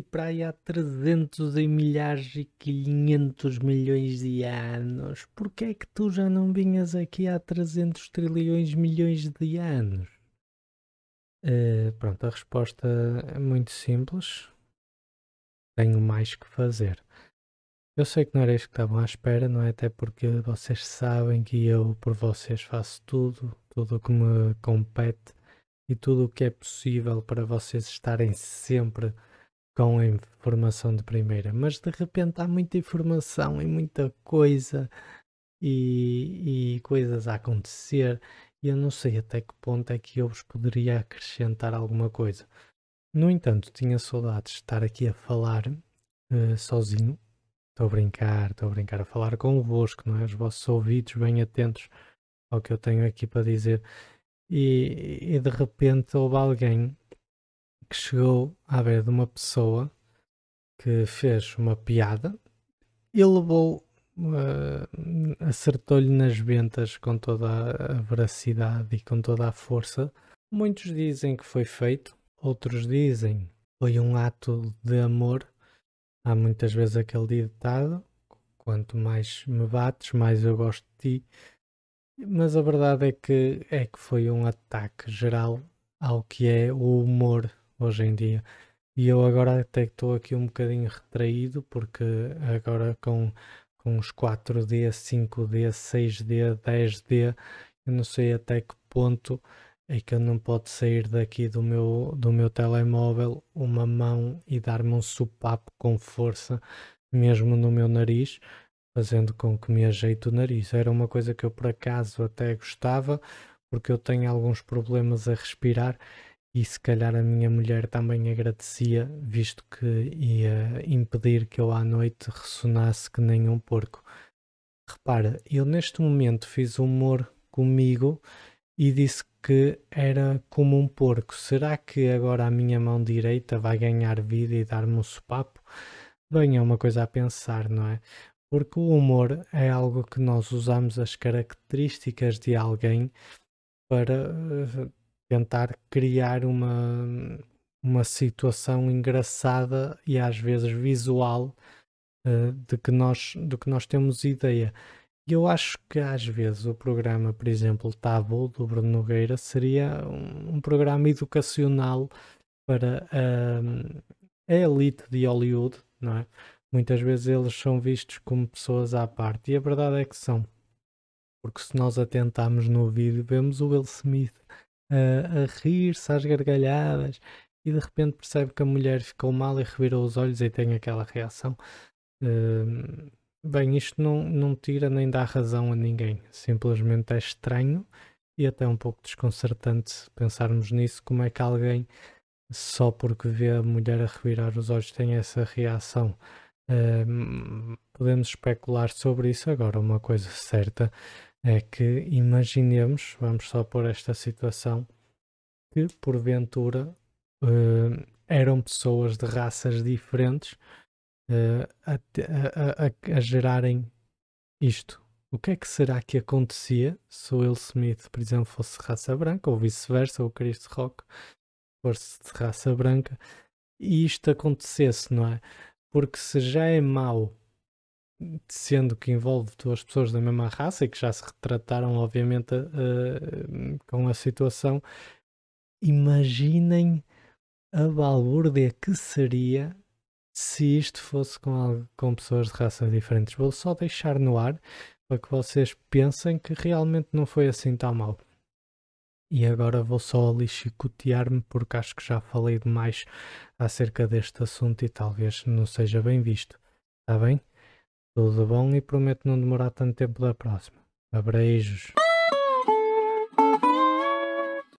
para aí há 300 e milhares e 500 milhões de anos. Porquê é que tu já não vinhas aqui há 300 trilhões milhões de anos? Uh, pronto, a resposta é muito simples. Tenho mais que fazer. Eu sei que não era isto que estavam à espera, não é? Até porque vocês sabem que eu, por vocês, faço tudo, tudo o que me compete e tudo o que é possível para vocês estarem sempre com a informação de primeira. Mas de repente há muita informação e muita coisa e, e coisas a acontecer e eu não sei até que ponto é que eu vos poderia acrescentar alguma coisa. No entanto, tinha saudades de estar aqui a falar uh, sozinho Estou a brincar, estou a brincar, a falar convosco, não é? Os vossos ouvidos bem atentos ao que eu tenho aqui para dizer. E, e de repente houve alguém que chegou à beira de uma pessoa que fez uma piada e levou, uh, acertou-lhe nas ventas com toda a veracidade e com toda a força. Muitos dizem que foi feito, outros dizem foi um ato de amor Há muitas vezes aquele ditado: quanto mais me bates, mais eu gosto de ti. Mas a verdade é que, é que foi um ataque geral ao que é o humor hoje em dia. E eu agora até estou aqui um bocadinho retraído, porque agora com, com os 4D, 5D, 6D, 10D, eu não sei até que ponto é que eu não pode sair daqui do meu, do meu telemóvel uma mão e dar-me um sopapo com força, mesmo no meu nariz, fazendo com que me ajeite o nariz. Era uma coisa que eu por acaso até gostava, porque eu tenho alguns problemas a respirar e se calhar a minha mulher também agradecia, visto que ia impedir que eu à noite ressonasse que nem um porco. Repara, eu neste momento fiz humor comigo e disse que era como um porco. Será que agora a minha mão direita vai ganhar vida e dar-me um sopapo? Bem, é uma coisa a pensar, não é? Porque o humor é algo que nós usamos as características de alguém para uh, tentar criar uma, uma situação engraçada e às vezes visual uh, de, que nós, de que nós temos ideia. E eu acho que às vezes o programa, por exemplo, Tabu, do Bruno Nogueira, seria um, um programa educacional para um, a elite de Hollywood, não é? Muitas vezes eles são vistos como pessoas à parte, e a verdade é que são. Porque se nós atentamos no vídeo, vemos o Will Smith uh, a rir-se às gargalhadas e de repente percebe que a mulher ficou mal e revirou os olhos e tem aquela reação. Uh, Bem, isto não, não tira nem dá razão a ninguém. Simplesmente é estranho e até um pouco desconcertante pensarmos nisso. Como é que alguém, só porque vê a mulher a revirar os olhos, tem essa reação? Um, podemos especular sobre isso. Agora, uma coisa certa é que imaginemos, vamos só pôr esta situação, que porventura uh, eram pessoas de raças diferentes uh, a, a, a, a, gerarem isto. O que é que será que acontecia se o Will Smith, por exemplo, fosse raça branca, ou vice-versa, ou o Chris Rock fosse de raça branca, e isto acontecesse, não é? Porque se já é mau, sendo que envolve duas pessoas da mesma raça e que já se retrataram, obviamente, uh, com a situação, imaginem a balbúrdia que seria se isto fosse com, com pessoas de raças diferentes. Vou só deixar no ar para que vocês pensem que realmente não foi assim tão mal. E agora vou só ali chicotear-me porque acho que já falei demais acerca deste assunto e talvez não seja bem visto. Está bem? Tudo bom e prometo não demorar tanto tempo da próxima. Abreijos.